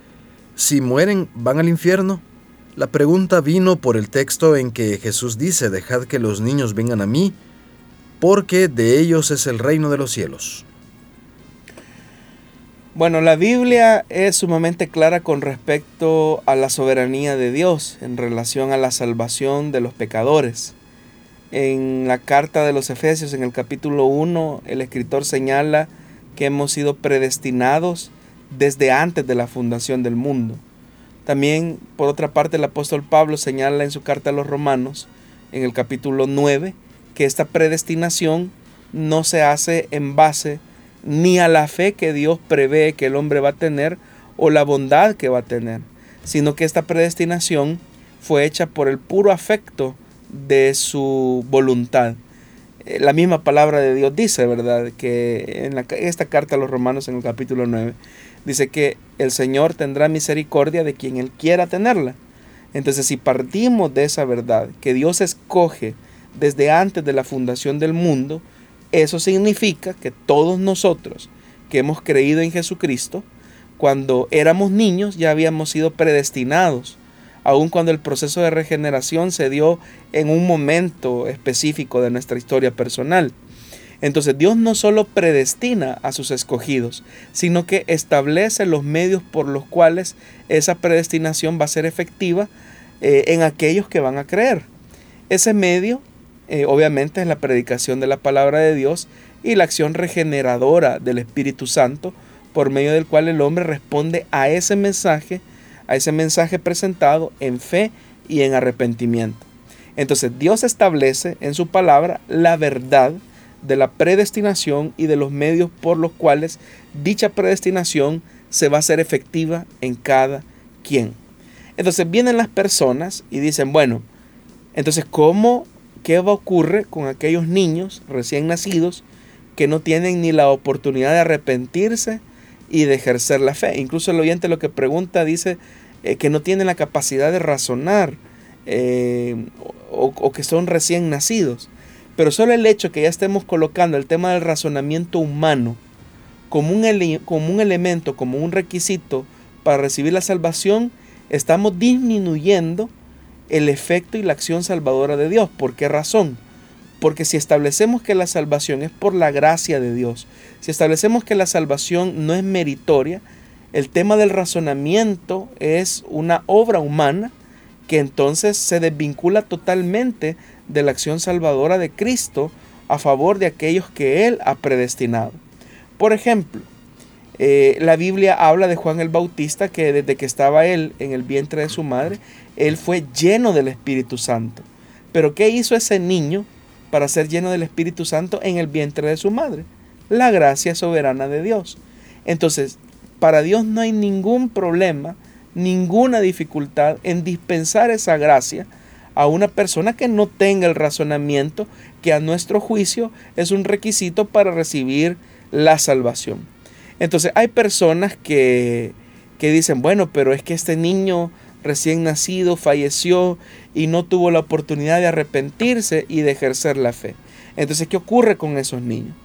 Si mueren, ¿van al infierno? La pregunta vino por el texto en que Jesús dice, dejad que los niños vengan a mí, porque de ellos es el reino de los cielos. Bueno, la Biblia es sumamente clara con respecto a la soberanía de Dios en relación a la salvación de los pecadores. En la carta de los Efesios, en el capítulo 1, el escritor señala que hemos sido predestinados desde antes de la fundación del mundo. También, por otra parte, el apóstol Pablo señala en su carta a los romanos, en el capítulo 9, que esta predestinación no se hace en base ni a la fe que Dios prevé que el hombre va a tener o la bondad que va a tener, sino que esta predestinación fue hecha por el puro afecto de su voluntad. Eh, la misma palabra de Dios dice, ¿verdad? Que en esta carta a los romanos en el capítulo 9, dice que el Señor tendrá misericordia de quien Él quiera tenerla. Entonces, si partimos de esa verdad, que Dios escoge desde antes de la fundación del mundo, eso significa que todos nosotros que hemos creído en Jesucristo, cuando éramos niños ya habíamos sido predestinados, aun cuando el proceso de regeneración se dio en un momento específico de nuestra historia personal. Entonces Dios no solo predestina a sus escogidos, sino que establece los medios por los cuales esa predestinación va a ser efectiva eh, en aquellos que van a creer. Ese medio eh, obviamente es la predicación de la palabra de Dios y la acción regeneradora del Espíritu Santo por medio del cual el hombre responde a ese mensaje, a ese mensaje presentado en fe y en arrepentimiento. Entonces Dios establece en su palabra la verdad de la predestinación y de los medios por los cuales dicha predestinación se va a hacer efectiva en cada quien. Entonces vienen las personas y dicen, bueno, entonces ¿cómo, qué va a ocurrir con aquellos niños recién nacidos que no tienen ni la oportunidad de arrepentirse y de ejercer la fe? Incluso el oyente lo que pregunta dice eh, que no tienen la capacidad de razonar eh, o que son recién nacidos. Pero solo el hecho que ya estemos colocando el tema del razonamiento humano como un, como un elemento, como un requisito para recibir la salvación, estamos disminuyendo el efecto y la acción salvadora de Dios. ¿Por qué razón? Porque si establecemos que la salvación es por la gracia de Dios, si establecemos que la salvación no es meritoria, el tema del razonamiento es una obra humana que entonces se desvincula totalmente de la acción salvadora de Cristo a favor de aquellos que Él ha predestinado. Por ejemplo, eh, la Biblia habla de Juan el Bautista que desde que estaba él en el vientre de su madre, él fue lleno del Espíritu Santo. Pero ¿qué hizo ese niño para ser lleno del Espíritu Santo en el vientre de su madre? La gracia soberana de Dios. Entonces, para Dios no hay ningún problema, ninguna dificultad en dispensar esa gracia a una persona que no tenga el razonamiento que a nuestro juicio es un requisito para recibir la salvación. Entonces hay personas que, que dicen, bueno, pero es que este niño recién nacido falleció y no tuvo la oportunidad de arrepentirse y de ejercer la fe. Entonces, ¿qué ocurre con esos niños?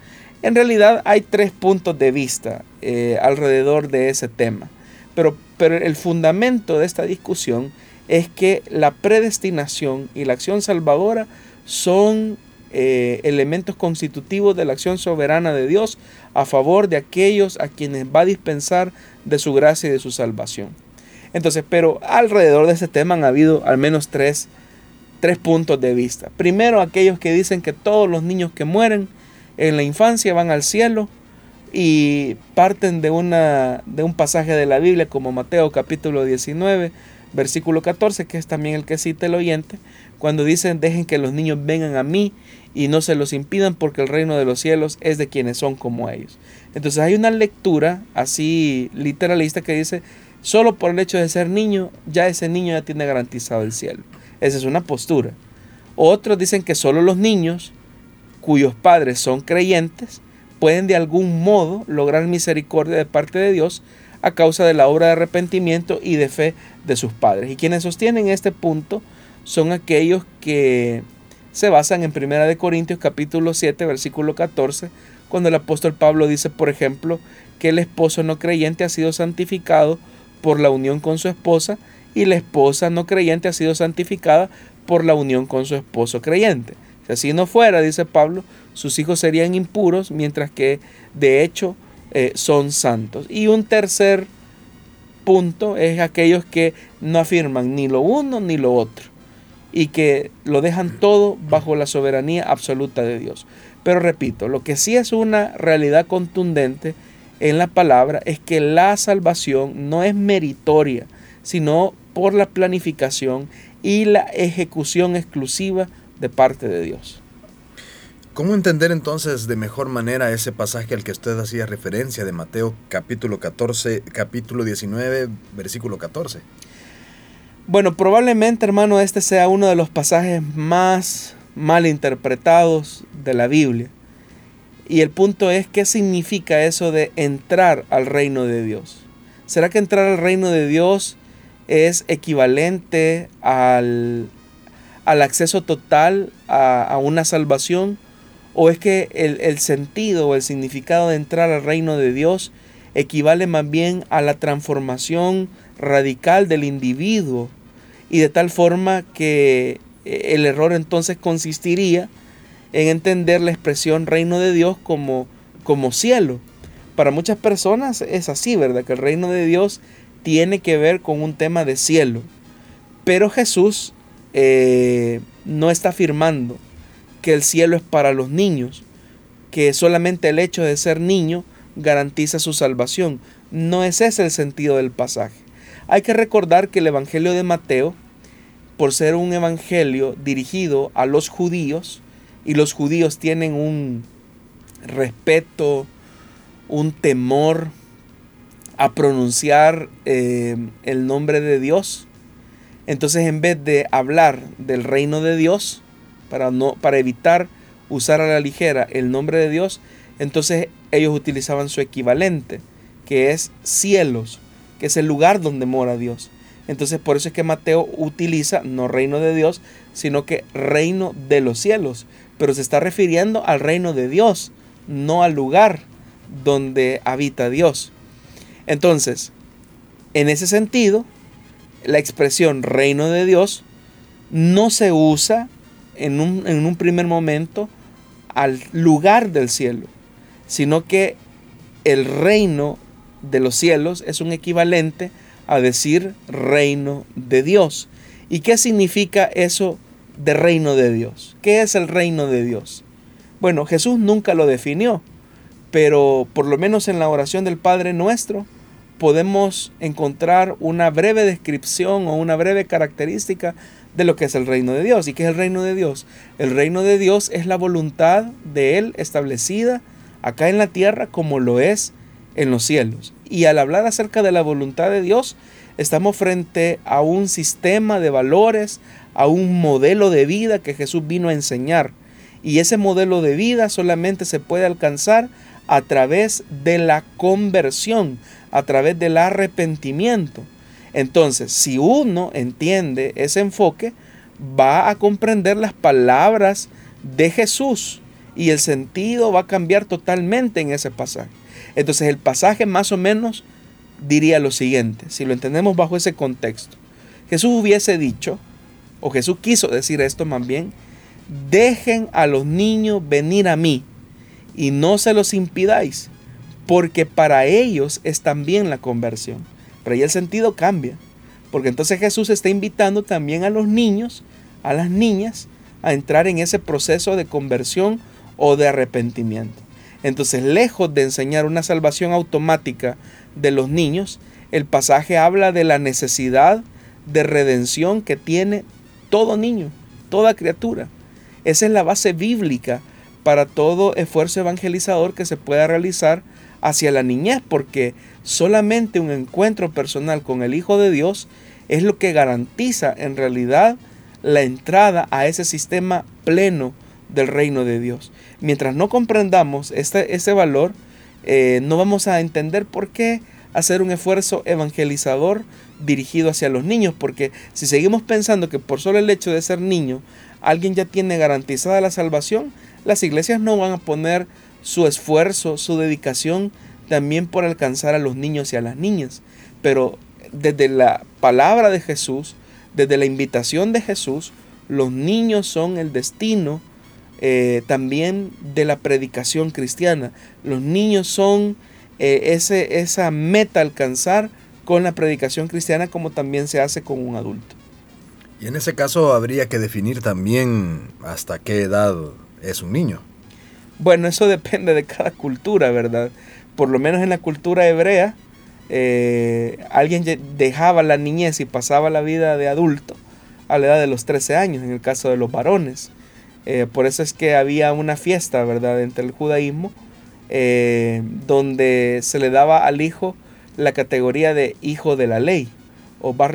En realidad hay tres puntos de vista eh, alrededor de ese tema, pero, pero el fundamento de esta discusión es que la predestinación y la acción salvadora son eh, elementos constitutivos de la acción soberana de Dios a favor de aquellos a quienes va a dispensar de su gracia y de su salvación. Entonces, pero alrededor de ese tema han habido al menos tres, tres puntos de vista. Primero, aquellos que dicen que todos los niños que mueren en la infancia van al cielo y parten de, una, de un pasaje de la Biblia como Mateo capítulo 19, versículo 14, que es también el que cita el oyente, cuando dicen, dejen que los niños vengan a mí y no se los impidan porque el reino de los cielos es de quienes son como ellos. Entonces hay una lectura así literalista que dice, solo por el hecho de ser niño, ya ese niño ya tiene garantizado el cielo. Esa es una postura. Otros dicen que solo los niños cuyos padres son creyentes pueden de algún modo lograr misericordia de parte de Dios a causa de la obra de arrepentimiento y de fe de sus padres. Y quienes sostienen este punto son aquellos que se basan en 1 Corintios capítulo 7 versículo 14, cuando el apóstol Pablo dice, por ejemplo, que el esposo no creyente ha sido santificado por la unión con su esposa y la esposa no creyente ha sido santificada por la unión con su esposo creyente. Si así no fuera, dice Pablo, sus hijos serían impuros, mientras que de hecho eh, son santos. Y un tercer punto es aquellos que no afirman ni lo uno ni lo otro y que lo dejan todo bajo la soberanía absoluta de Dios. Pero repito, lo que sí es una realidad contundente en la palabra es que la salvación no es meritoria, sino por la planificación y la ejecución exclusiva de parte de Dios. ¿Cómo entender entonces de mejor manera ese pasaje al que usted hacía referencia de Mateo capítulo 14, capítulo 19, versículo 14? Bueno, probablemente hermano este sea uno de los pasajes más mal interpretados de la Biblia. Y el punto es, ¿qué significa eso de entrar al reino de Dios? ¿Será que entrar al reino de Dios es equivalente al, al acceso total a, una salvación? ¿O es que el, el sentido o el significado de entrar al reino de Dios equivale más bien a la transformación radical del individuo? Y de tal forma que eh, el error entonces consistiría en entender la expresión reino de Dios como, como cielo. Para muchas personas es así, ¿verdad? Que el reino de Dios tiene que ver con un tema de cielo. Pero Jesús eh, no está afirmando que el cielo es para los niños, que solamente el hecho de ser niño garantiza su salvación. No es ese el sentido del pasaje. Hay que recordar que el Evangelio de Mateo, por ser un evangelio dirigido a los judíos, y los judíos tienen un respeto, un temor a pronunciar eh, el nombre de Dios. Entonces en vez de hablar del reino de Dios, para, no, para evitar usar a la ligera el nombre de Dios, entonces ellos utilizaban su equivalente, que es cielos, que es el lugar donde mora Dios. Entonces por eso es que Mateo utiliza no reino de Dios, sino que reino de los cielos. Pero se está refiriendo al reino de Dios, no al lugar donde habita Dios. Entonces, en ese sentido, la expresión reino de Dios no se usa en un, en un primer momento al lugar del cielo, sino que el reino de los cielos es un equivalente a decir reino de Dios. ¿Y qué significa eso de reino de Dios? ¿Qué es el reino de Dios? Bueno, Jesús nunca lo definió, pero por lo menos en la oración del Padre nuestro podemos encontrar una breve descripción o una breve característica de lo que es el reino de Dios. ¿Y qué es el reino de Dios? El reino de Dios es la voluntad de Él establecida acá en la tierra como lo es en los cielos. Y al hablar acerca de la voluntad de Dios, estamos frente a un sistema de valores, a un modelo de vida que Jesús vino a enseñar. Y ese modelo de vida solamente se puede alcanzar a través de la conversión, a través del arrepentimiento. Entonces, si uno entiende ese enfoque, va a comprender las palabras de Jesús y el sentido va a cambiar totalmente en ese pasaje. Entonces, el pasaje más o menos diría lo siguiente, si lo entendemos bajo ese contexto. Jesús hubiese dicho, o Jesús quiso decir esto más bien, dejen a los niños venir a mí y no se los impidáis, porque para ellos es también la conversión. Pero ahí el sentido cambia, porque entonces Jesús está invitando también a los niños, a las niñas, a entrar en ese proceso de conversión o de arrepentimiento. Entonces, lejos de enseñar una salvación automática de los niños, el pasaje habla de la necesidad de redención que tiene todo niño, toda criatura. Esa es la base bíblica para todo esfuerzo evangelizador que se pueda realizar hacia la niñez, porque solamente un encuentro personal con el Hijo de Dios es lo que garantiza en realidad la entrada a ese sistema pleno del reino de Dios. Mientras no comprendamos este, ese valor, eh, no vamos a entender por qué hacer un esfuerzo evangelizador dirigido hacia los niños, porque si seguimos pensando que por solo el hecho de ser niño alguien ya tiene garantizada la salvación, las iglesias no van a poner su esfuerzo, su dedicación también por alcanzar a los niños y a las niñas. Pero desde la palabra de Jesús, desde la invitación de Jesús, los niños son el destino eh, también de la predicación cristiana. Los niños son eh, ese, esa meta alcanzar con la predicación cristiana como también se hace con un adulto. Y en ese caso habría que definir también hasta qué edad es un niño. Bueno, eso depende de cada cultura, ¿verdad? Por lo menos en la cultura hebrea, eh, alguien dejaba la niñez y pasaba la vida de adulto a la edad de los 13 años, en el caso de los varones. Eh, por eso es que había una fiesta, ¿verdad?, entre el judaísmo, eh, donde se le daba al hijo la categoría de hijo de la ley, o bar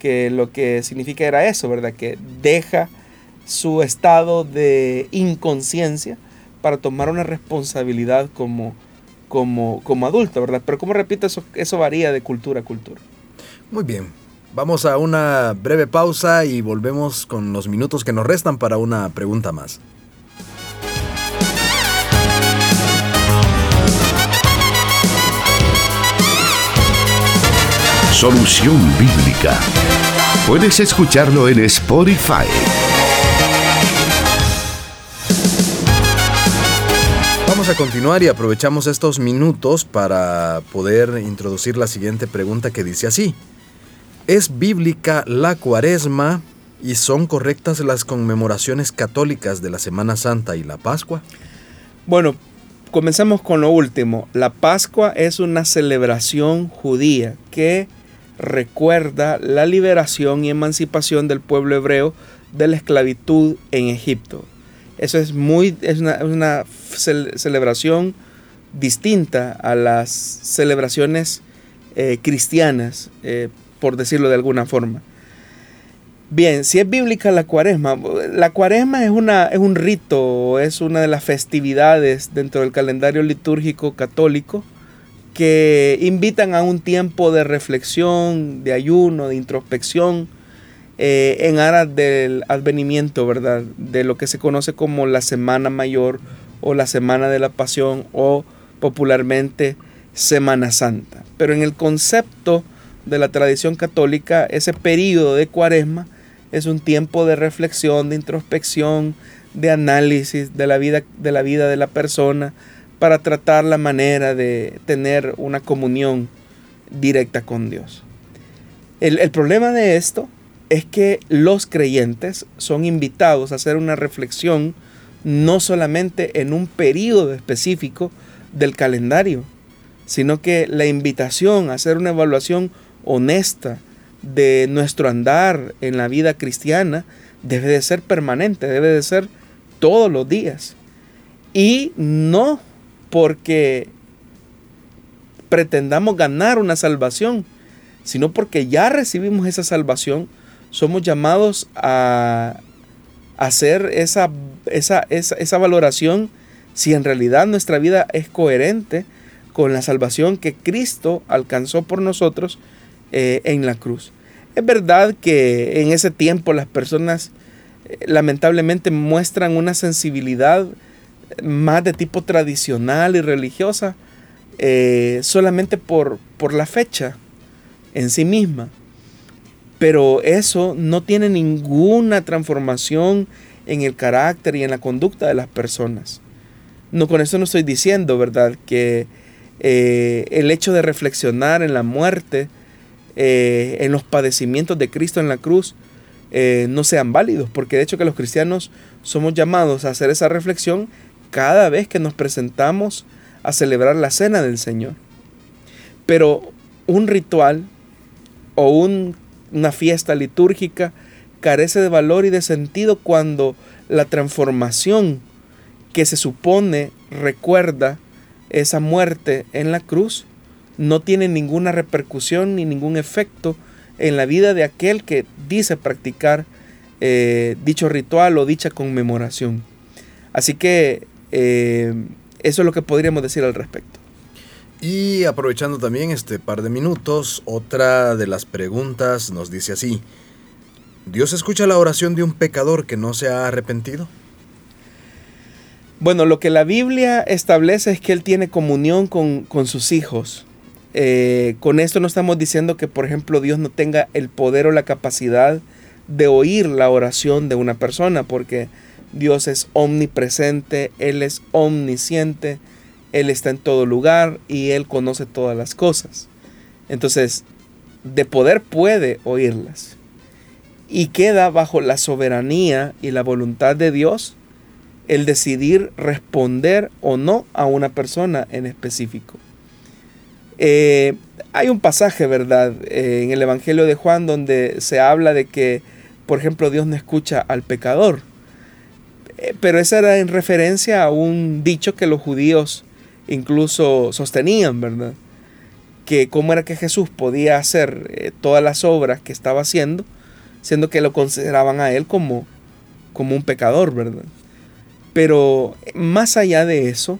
que lo que significa era eso, ¿verdad?, que deja su estado de inconsciencia para tomar una responsabilidad como, como, como adulto, ¿verdad? Pero como repito, eso, eso varía de cultura a cultura. Muy bien, vamos a una breve pausa y volvemos con los minutos que nos restan para una pregunta más. Solución Bíblica. Puedes escucharlo en Spotify. Vamos a continuar y aprovechamos estos minutos para poder introducir la siguiente pregunta que dice así. ¿Es bíblica la cuaresma y son correctas las conmemoraciones católicas de la Semana Santa y la Pascua? Bueno, comencemos con lo último. La Pascua es una celebración judía que recuerda la liberación y emancipación del pueblo hebreo de la esclavitud en Egipto. Eso es muy, es una, celebración distinta a las celebraciones eh, cristianas, eh, por decirlo de alguna forma. Bien, si es bíblica la cuaresma, la cuaresma es, una, es un rito, es una de las festividades dentro del calendario litúrgico católico que invitan a un tiempo de reflexión, de ayuno, de introspección, eh, en aras del advenimiento, ¿verdad? De lo que se conoce como la Semana Mayor o la Semana de la Pasión o popularmente Semana Santa. Pero en el concepto de la tradición católica, ese periodo de cuaresma es un tiempo de reflexión, de introspección, de análisis de la vida de la, vida de la persona para tratar la manera de tener una comunión directa con Dios. El, problema de esto es que los creyentes son invitados a hacer una reflexión no solamente en un periodo específico del calendario, sino que la invitación a hacer una evaluación honesta de nuestro andar en la vida cristiana debe de ser permanente, debe de ser todos los días. Y no porque pretendamos ganar una salvación, sino porque ya recibimos esa salvación somos llamados a hacer esa, esa, esa, valoración si en realidad nuestra vida es coherente con la salvación que Cristo alcanzó por nosotros eh, en la cruz. Es verdad que en ese tiempo las personas eh, lamentablemente muestran una sensibilidad más de tipo tradicional y religiosa eh, solamente por, por la fecha en sí misma. Pero eso no tiene ninguna transformación en el carácter y en la conducta de las personas. No, con eso no estoy diciendo, ¿verdad? Que eh, el hecho de reflexionar en la muerte, eh, en los padecimientos de Cristo en la cruz, no sean válidos, porque de hecho que los cristianos somos llamados a hacer esa reflexión cada vez que nos presentamos a celebrar la cena del Señor. Pero un ritual o un una fiesta litúrgica carece de valor y de sentido cuando la transformación que se supone recuerda esa muerte en la cruz no tiene ninguna repercusión ni ningún efecto en la vida de aquel que dice practicar eh, dicho ritual o dicha conmemoración. Así que eh, eso es lo que podríamos decir al respecto. Y aprovechando también este par de minutos, otra de las preguntas nos dice así, ¿Dios escucha la oración de un pecador que no se ha arrepentido? Bueno, lo que la Biblia establece es que Él tiene comunión con, sus hijos. Eh, con esto no estamos diciendo que, por ejemplo, Dios no tenga el poder o la capacidad de oír la oración de una persona, porque Dios es omnipresente, Él es omnisciente, Él está en todo lugar y Él conoce todas las cosas. Entonces, de poder puede oírlas. Y queda bajo la soberanía y la voluntad de Dios el decidir responder o no a una persona en específico. Eh, hay un pasaje, ¿verdad?, en el Evangelio de Juan donde se habla de que, por ejemplo, Dios no escucha al pecador. Eh, pero esa era en referencia a un dicho que los judíos incluso sostenían, ¿verdad? Que cómo era que Jesús podía hacer eh, todas las obras que estaba haciendo, siendo que lo consideraban a él como, como un pecador, ¿verdad? Pero más allá de eso,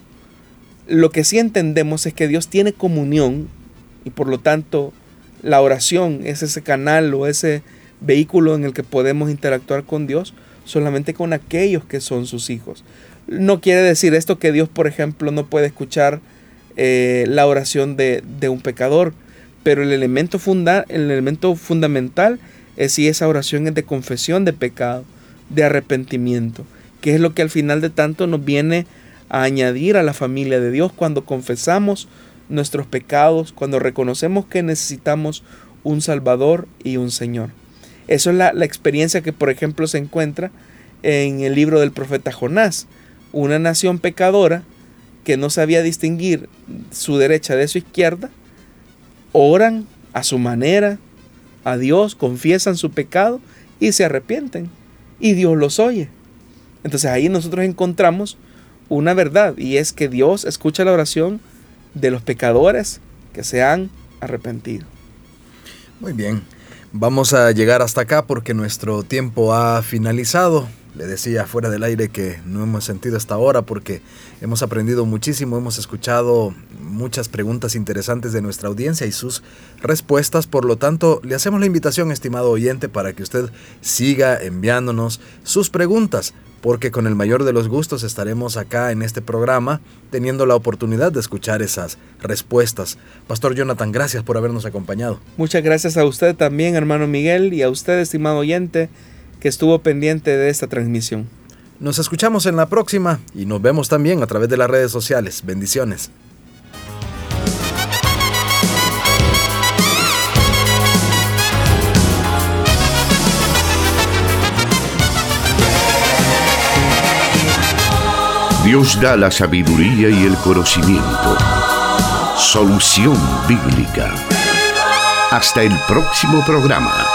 lo que sí entendemos es que Dios tiene comunión y por lo tanto la oración es ese canal o ese vehículo en el que podemos interactuar con Dios solamente con aquellos que son sus hijos. No quiere decir esto que Dios, por ejemplo, no puede escuchar eh, la oración de, un pecador, pero el elemento, funda, el elemento fundamental es si esa oración es de confesión de pecado, de arrepentimiento, que es lo que al final de tanto nos viene a añadir a la familia de Dios cuando confesamos nuestros pecados, cuando reconocemos que necesitamos un Salvador y un Señor. Eso es la, experiencia que, por ejemplo, se encuentra en el libro del profeta Jonás. Una nación pecadora que no sabía distinguir su derecha de su izquierda, oran a su manera a Dios, confiesan su pecado y se arrepienten. Y Dios los oye. Entonces ahí nosotros encontramos una verdad y es que Dios escucha la oración de los pecadores que se han arrepentido. Muy bien. Vamos a llegar hasta acá porque nuestro tiempo ha finalizado. Le decía fuera del aire que no hemos sentido hasta ahora porque hemos aprendido muchísimo, hemos escuchado muchas preguntas interesantes de nuestra audiencia y sus respuestas. Por lo tanto, le hacemos la invitación, estimado oyente, para que usted siga enviándonos sus preguntas porque con el mayor de los gustos estaremos acá en este programa teniendo la oportunidad de escuchar esas respuestas. Pastor Jonathan, gracias por habernos acompañado. Muchas gracias a usted también, hermano Miguel, y a usted, estimado oyente, que estuvo pendiente de esta transmisión. Nos escuchamos en la próxima y nos vemos también a través de las redes sociales. Bendiciones. Dios da la sabiduría y el conocimiento. Solución bíblica. Hasta el próximo programa.